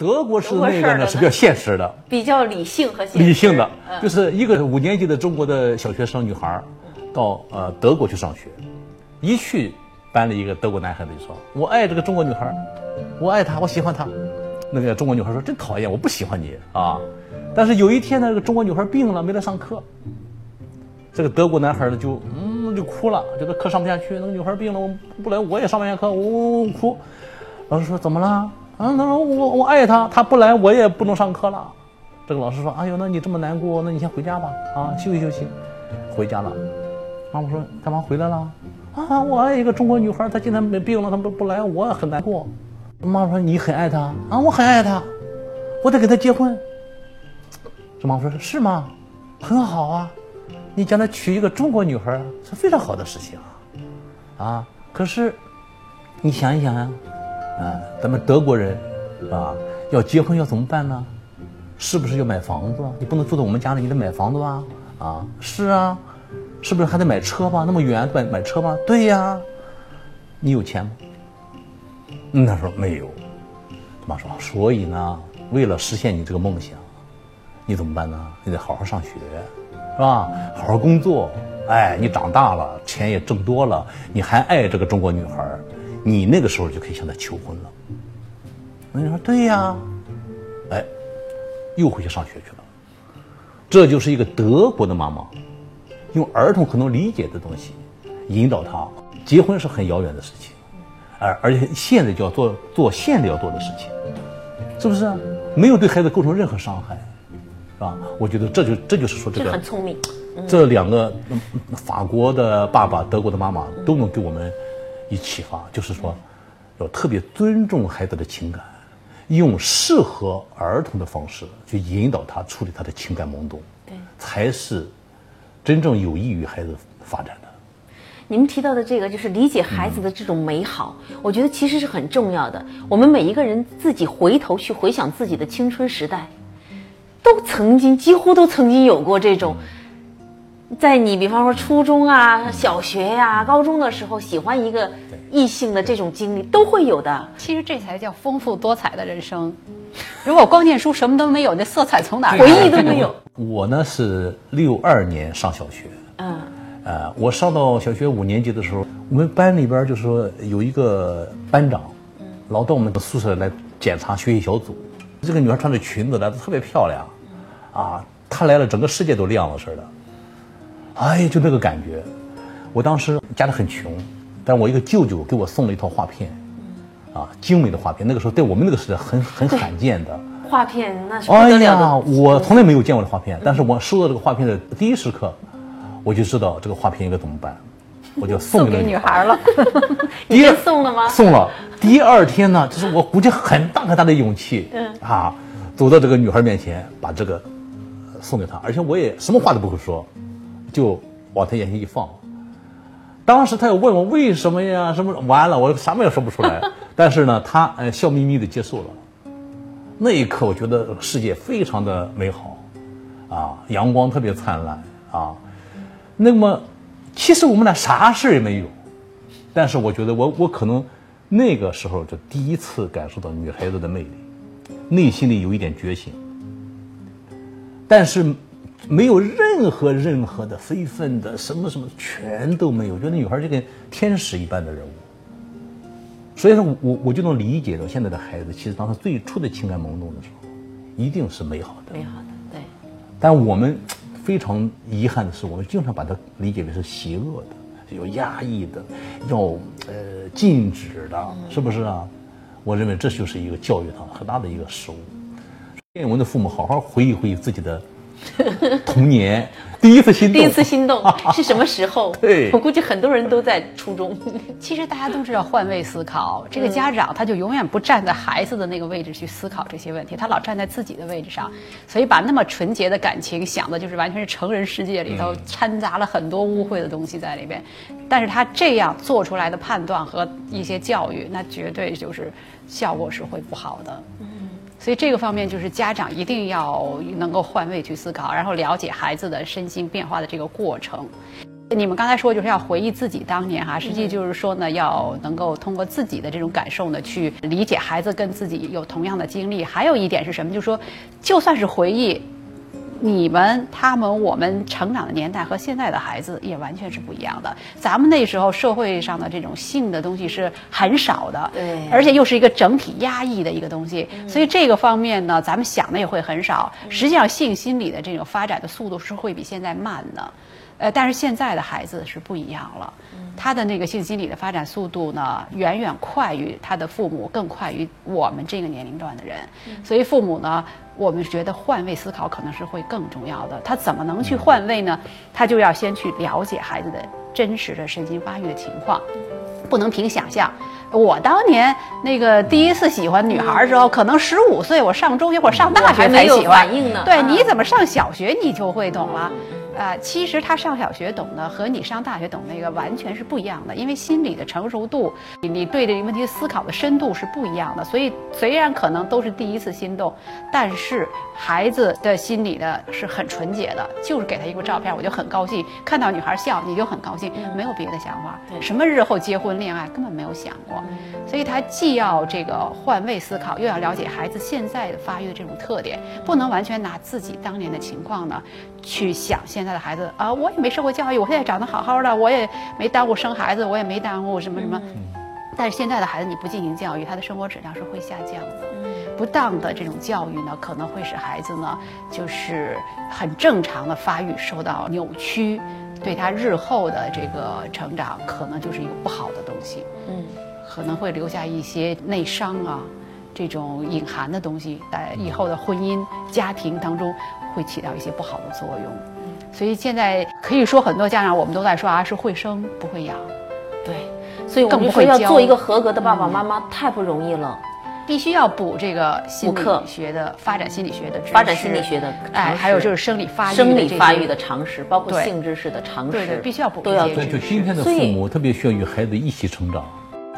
德国是那个呢是比较现实的，比较理性和理性的，就是一个五年级的中国的小学生女孩到呃德国去上学，一去班里一个德国男孩子就说：“我爱这个中国女孩，我爱她，我喜欢她。”那个中国女孩说：“真讨厌，我不喜欢你啊！”但是有一天呢，这个中国女孩病了，没来上课。这个德国男孩呢就嗯就哭了，这个课上不下去。那个女孩病了，我不来我也上不下课，我哭。老师说：“怎么了？”啊，他说我我爱她，她不来我也不能上课了。这个老师说：“哎呦，那你这么难过，那你先回家吧，啊，休息休息。”回家了。妈妈说：“干嘛回来了？”啊，我爱一个中国女孩，她今天没病了，她不不来，我很难过。妈妈说：“你很爱她啊，我很爱她，我得跟她结婚。”这妈妈说：“是吗？很好啊，你将来娶一个中国女孩是非常好的事情啊，啊，可是你想一想呀，啊，啊咱们德国人啊，要结婚要怎么办呢？是不是要买房子？你不能住在我们家里，你得买房子吧？啊，是啊，是不是还得买车吧？那么远买买车吧？对呀，你有钱吗？”嗯，他说没有。妈说，所以呢，为了实现你这个梦想，你怎么办呢？你得好好上学，是吧？好好工作。哎，你长大了，钱也挣多了，你还爱这个中国女孩你那个时候就可以向她求婚了。那你说对呀？哎，又回去上学去了。这就是一个德国的妈妈，用儿童可能理解的东西引导他。结婚是很遥远的事情。而而且现在就要做做现在要做的事情，是不是？没有对孩子构成任何伤害，是吧？我觉得这就这就是说这个很聪明。这两个法国的爸爸、德国的妈妈都能给我们以启发，就是说要特别尊重孩子的情感，用适合儿童的方式去引导他处理他的情感懵懂，对，才是真正有益于孩子发展的。你们提到的这个，就是理解孩子的这种美好，我觉得其实是很重要的。我们每一个人自己回头去回想自己的青春时代，都曾经几乎都曾经有过这种，在你比方说初中啊、小学呀、高中的时候，喜欢一个异性的这种经历都会有的。其实这才叫丰富多彩的人生。如果光念书什么都没有，那色彩从哪？回忆都没有。我呢是六二年上小学。嗯。呃，我上到小学五年级的时候，我们班里边就是说有一个班长，老到我们的宿舍来检查学习小组。这个女孩穿着裙子来的特别漂亮，啊，她来了，整个世界都亮了似的。哎，就那个感觉。我当时家里很穷，但我一个舅舅给我送了一套画片，啊，精美的画片。那个时候在我们那个时代很很罕见的画片，那是不得了的。我从来没有见过的画片，但是我收到这个画片的第一时刻。我就知道这个画片应该怎么办，我就送给女孩了。你送了吗？送了。第二天呢，就是我鼓起很大很大的勇气，嗯啊，走到这个女孩面前，把这个送给她，而且我也什么话都不会说，就往他眼前一放。当时他又问我为什么呀？什么完了？我什么也说不出来。但是呢，他呃笑眯眯的接受了。那一刻，我觉得世界非常的美好，啊，阳光特别灿烂啊。那么，其实我们俩啥事儿也没有，但是我觉得我我可能那个时候就第一次感受到女孩子的魅力，内心里有一点觉醒，但是没有任何任何的非分的什么什么全都没有，觉得女孩就跟天使一般的人物，所以说我我就能理解到现在的孩子，其实当他最初的情感萌动的时候，一定是美好的，美好的，对，但我们。非常遗憾的是，我们经常把它理解为是邪恶的、有压抑的、要呃禁止的，是不是啊？我认为这就是一个教育上很大的一个失误。愿我们的父母好好回忆回忆自己的。童年第一次心动，第一次心动 是什么时候？对，我估计很多人都在初中。其实大家都知道换位思考，这个家长他就永远不站在孩子的那个位置去思考这些问题，他老站在自己的位置上，所以把那么纯洁的感情想的就是完全是成人世界里头掺杂了很多污秽的东西在里边。但是他这样做出来的判断和一些教育，那绝对就是效果是会不好的。所以这个方面就是家长一定要能够换位去思考，然后了解孩子的身心变化的这个过程。你们刚才说就是要回忆自己当年哈，实际就是说呢，要能够通过自己的这种感受呢，去理解孩子跟自己有同样的经历。还有一点是什么？就是说，就算是回忆。你们、他们、我们成长的年代和现在的孩子也完全是不一样的。咱们那时候社会上的这种性的东西是很少的，对。而且又是一个整体压抑的一个东西，所以这个方面呢，咱们想的也会很少。实际上，性心理的这种发展的速度是会比现在慢的，呃，但是现在的孩子是不一样了，他的那个性心理的发展速度呢，远远快于他的父母，更快于我们这个年龄段的人。所以父母呢，我们觉得换位思考可能是会更重要的。他怎么能去换位呢？他就要先去了解孩子的真实的身心发育的情况，不能凭想象。我当年那个第一次喜欢女孩的时候，可能十五岁，我上中学或者上大学才喜欢。反应呢对，啊你怎么上小学你就会懂了？啊，其实他上小学懂的和你上大学懂那个完全是不一样的，因为心理的成熟度，你你对这个问题思考的深度是不一样的。所以虽然可能都是第一次心动，但是孩子的心理呢是很纯洁的，就是给他一个照片，我就很高兴，看到女孩笑你就很高兴，没有别的想法。对什么日后结婚恋爱根本没有想过，所以他既要这个换位思考，又要了解孩子现在的发育的这种特点，不能完全拿自己当年的情况呢去想现在的孩子啊，我也没受过教育，我现在长得好好的，我也没耽误生孩子，我也没耽误什么什么。但是现在的孩子你不进行教育，他的生活质量是会下降的。不当的这种教育呢，可能会使孩子呢，就是很正常的发育受到扭曲，对他日后的这个成长可能就是一个不好的东西。嗯，可能会留下一些内伤啊，这种隐含的东西，在以后的婚姻、家庭当中会起到一些不好的作用。所以现在可以说，很多家长我们都在说啊，是会生不会养，对，所以我更们就说要不会教做一个合格的爸爸妈妈太不容易了。必须要补这个心理学的发展心理学的知识，发展心理学的哎，还有就是生理发育生理发育的常识，包括性知识的常识，对对必须要补都要这些对，就今天的父母特别需要与孩子一起成长，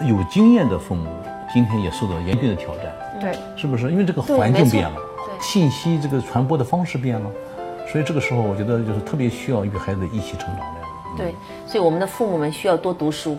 有经验的父母今天也受到严峻的挑战，对。是不是？因为这个环境变了，信息这个传播的方式变了，所以这个时候我觉得就是特别需要与孩子一起成长的。对，所以我们的父母们需要多读书，